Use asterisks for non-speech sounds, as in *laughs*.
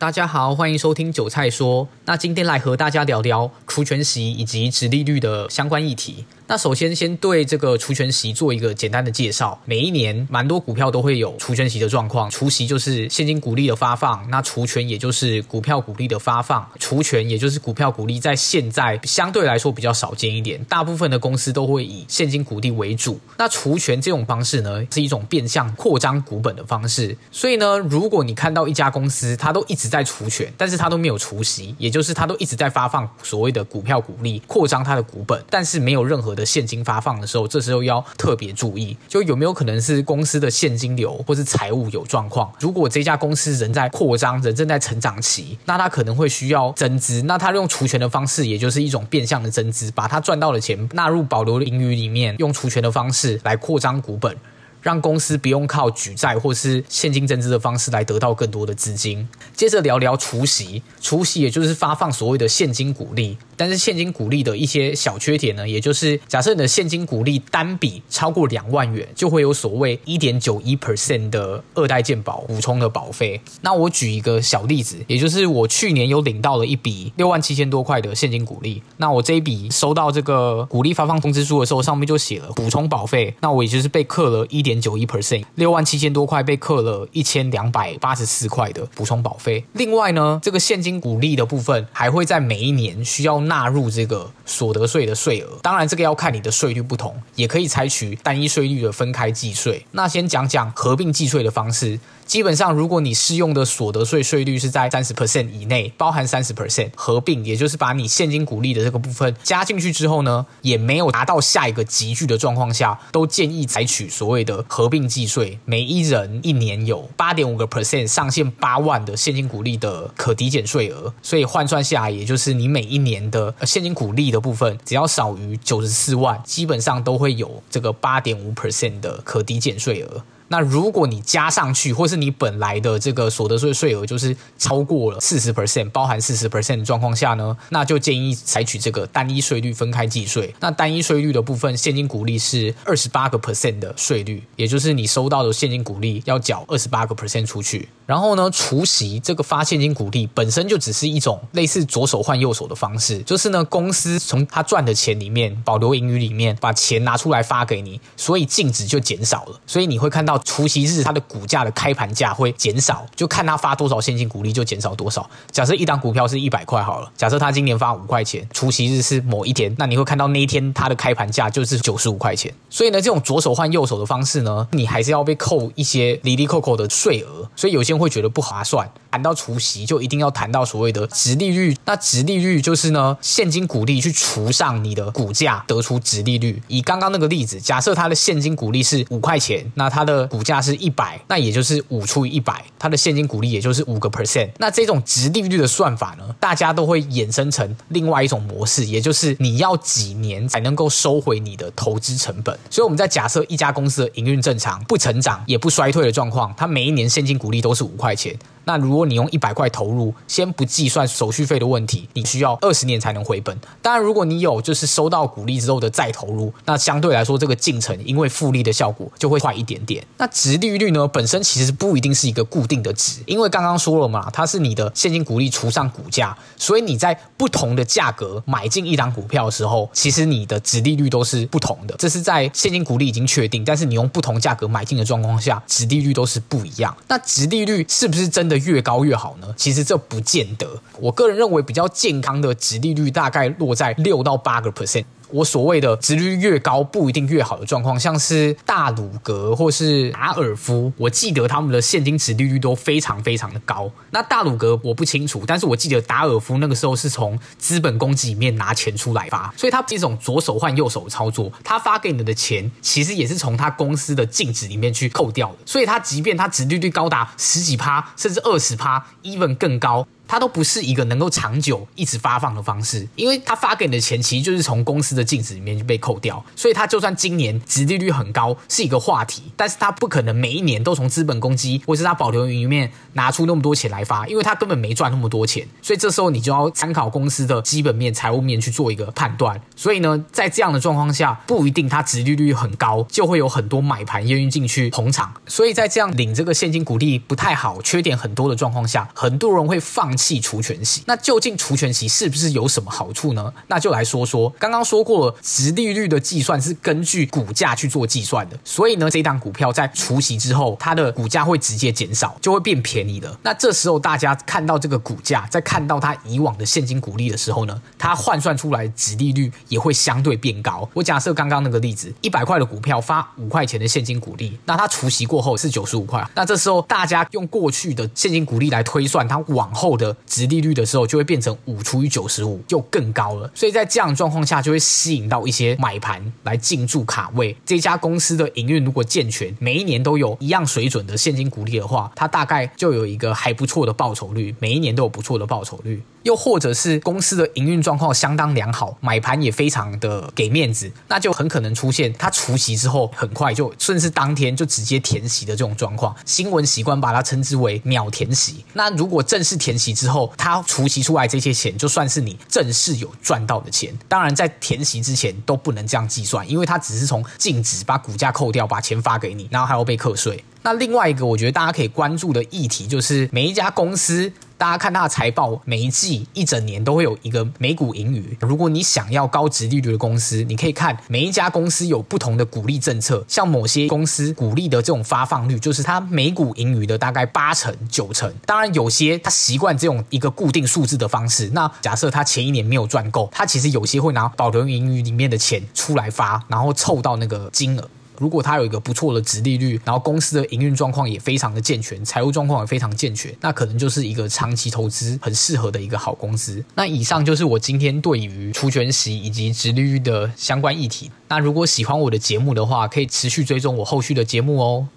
大家好，欢迎收听韭菜说。那今天来和大家聊聊除权息以及直利率的相关议题。那首先，先对这个除权息做一个简单的介绍。每一年，蛮多股票都会有除权息的状况。除息就是现金股利的发放，那除权也就是股票股利的发放。除权也就是股票股利，在现在相对来说比较少见一点。大部分的公司都会以现金股利为主。那除权这种方式呢，是一种变相扩张股本的方式。所以呢，如果你看到一家公司，它都一直在除权，但是它都没有除息，也就是它都一直在发放所谓的股票股利，扩张它的股本，但是没有任何 *laughs* 的现金发放的时候，这时候要特别注意，就有没有可能是公司的现金流或是财务有状况。如果这家公司仍在扩张，人正在成长期，那他可能会需要增资，那他用除权的方式，也就是一种变相的增资，把他赚到的钱纳入保留盈余里面，用除权的方式来扩张股本。让公司不用靠举债或是现金增资的方式来得到更多的资金。接着聊聊除息，除息也就是发放所谓的现金股利。但是现金股利的一些小缺点呢，也就是假设你的现金股利单笔超过两万元，就会有所谓一点九一 percent 的二代健保补充的保费。那我举一个小例子，也就是我去年有领到了一笔六万七千多块的现金股利。那我这一笔收到这个股利发放通知书的时候，上面就写了补充保费。那我也就是被课了一点九一 percent，六万七千多块被课了一千两百八十四块的补充保费。另外呢，这个现金股利的部分还会在每一年需要。纳入这个所得税的税额，当然这个要看你的税率不同，也可以采取单一税率的分开计税。那先讲讲合并计税的方式。基本上，如果你适用的所得税税率是在三十 percent 以内，包含三十 percent 合并，也就是把你现金股利的这个部分加进去之后呢，也没有达到下一个集聚的状况下，都建议采取所谓的合并计税。每一人一年有八点五个 percent 上限八万的现金股利的可抵减税额，所以换算下来，也就是你每一年的现金股利的部分，只要少于九十四万，基本上都会有这个八点五 percent 的可抵减税额。那如果你加上去，或是你本来的这个所得税税额就是超过了四十 percent，包含四十 percent 的状况下呢，那就建议采取这个单一税率分开计税。那单一税率的部分，现金股利是二十八个 percent 的税率，也就是你收到的现金股利要缴二十八个 percent 出去。然后呢，除息这个发现金股利本身就只是一种类似左手换右手的方式，就是呢，公司从他赚的钱里面保留盈余里面把钱拿出来发给你，所以净值就减少了。所以你会看到。除息日，它的股价的开盘价会减少，就看它发多少现金股利就减少多少。假设一档股票是一百块好了，假设它今年发五块钱，除息日是某一天，那你会看到那一天它的开盘价就是九十五块钱。所以呢，这种左手换右手的方式呢，你还是要被扣一些哩哩扣扣的税额，所以有些人会觉得不划算。谈到除息，就一定要谈到所谓的殖利率。那殖利率就是呢，现金股利去除上你的股价，得出殖利率。以刚刚那个例子，假设它的现金股利是五块钱，那它的股价是一百，那也就是五除以一百，它的现金股利也就是五个 percent。那这种殖利率的算法呢，大家都会衍生成另外一种模式，也就是你要几年才能够收回你的投资成本。所以我们在假设一家公司的营运正常，不成长也不衰退的状况，它每一年现金股利都是五块钱。那如果你用一百块投入，先不计算手续费的问题，你需要二十年才能回本。当然，如果你有就是收到股利之后的再投入，那相对来说这个进程因为复利的效果就会快一点点。那殖利率呢，本身其实不一定是一个固定的值，因为刚刚说了嘛，它是你的现金股利除上股价，所以你在不同的价格买进一档股票的时候，其实你的殖利率都是不同的。这是在现金股利已经确定，但是你用不同价格买进的状况下，殖利率都是不一样。那殖利率是不是真的越高越好呢？其实这不见得。我个人认为比较健康的殖利率大概落在六到八个 percent。我所谓的殖利率越高不一定越好的状况，像是大鲁格或是达尔夫，我记得他们的现金殖利率都非常非常的高。那大鲁格我不清楚，但是我记得达尔夫那个时候是从资本公积里面拿钱出来发，所以他这种左手换右手的操作。他发给你的钱其实也是从他公司的净值里面去扣掉的，所以他即便他殖利率高达十几趴，甚至二十趴，even 更高。它都不是一个能够长久一直发放的方式，因为它发给你的钱其实就是从公司的净值里面就被扣掉，所以它就算今年殖利率很高是一个话题，但是它不可能每一年都从资本公积或是它保留云里面拿出那么多钱来发，因为它根本没赚那么多钱，所以这时候你就要参考公司的基本面、财务面去做一个判断。所以呢，在这样的状况下，不一定它殖利率很高就会有很多买盘愿意进去捧场，所以在这样领这个现金股利不太好、缺点很多的状况下，很多人会放弃除权息。那究竟除权息是不是有什么好处呢？那就来说说，刚刚说过了，殖利率的计算是根据股价去做计算的，所以呢，这档股票在除息之后，它的股价会直接减少，就会变便宜了。那这时候大家看到这个股价，在看到它以往的现金股利的时候呢，它换算出来值利率也会相对变高。我假设刚刚那个例子，一百块的股票发五块钱的现金股利，那它除息过后是九十五块，那这时候大家用过去的现金股利来推算它往后的殖利率的时候，就会变成五除以九十五，就更高了。所以在这样的状况下，就会吸引到一些买盘来进驻卡位。这家公司的营运如果健全，每一年都有一样水准的现金股利的话，它大概就有一个还不错的报酬率，每一年都有不错的报酬率。又或者是公司的营运状况相当良好，买盘也非常的给面子，那就很可能出现它除息之后很快就甚至当天就直接填息的这种状况。新闻习惯把它称之为秒填息。那如果正式填息之后，他除息出来这些钱，就算是你正式有赚到的钱。当然，在填息之前都不能这样计算，因为他只是从净值把股价扣掉，把钱发给你，然后还要被课税。那另外一个我觉得大家可以关注的议题就是每一家公司。大家看它的财报，每一季一整年都会有一个每股盈余。如果你想要高值利率的公司，你可以看每一家公司有不同的股利政策。像某些公司股利的这种发放率，就是它每股盈余的大概八成、九成。当然，有些它习惯这种一个固定数字的方式。那假设它前一年没有赚够，它其实有些会拿保留盈余里面的钱出来发，然后凑到那个金额。如果它有一个不错的值利率，然后公司的营运状况也非常的健全，财务状况也非常健全，那可能就是一个长期投资很适合的一个好公司。那以上就是我今天对于除权息以及值利率的相关议题。那如果喜欢我的节目的话，可以持续追踪我后续的节目哦。